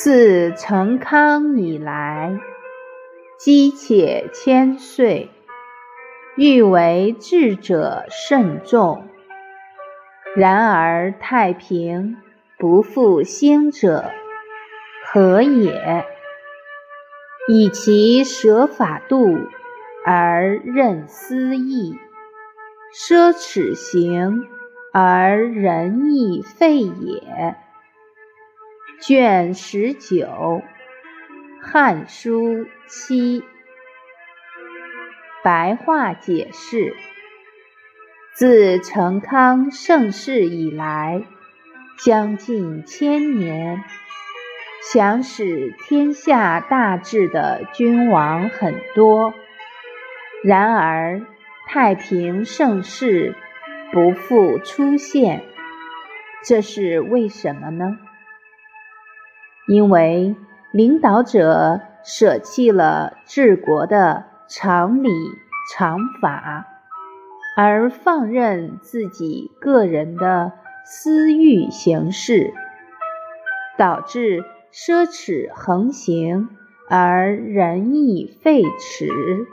自成康以来，积且千岁，欲为智者甚众。然而太平不复兴者，何也？以其舍法度而任私义，奢侈行而仁义废也。卷十九，《汉书》七，白话解释：自成康盛世以来，将近千年，想使天下大治的君王很多，然而太平盛世不复出现，这是为什么呢？因为领导者舍弃了治国的常理常法，而放任自己个人的私欲行事，导致奢侈横行而仁义废弛。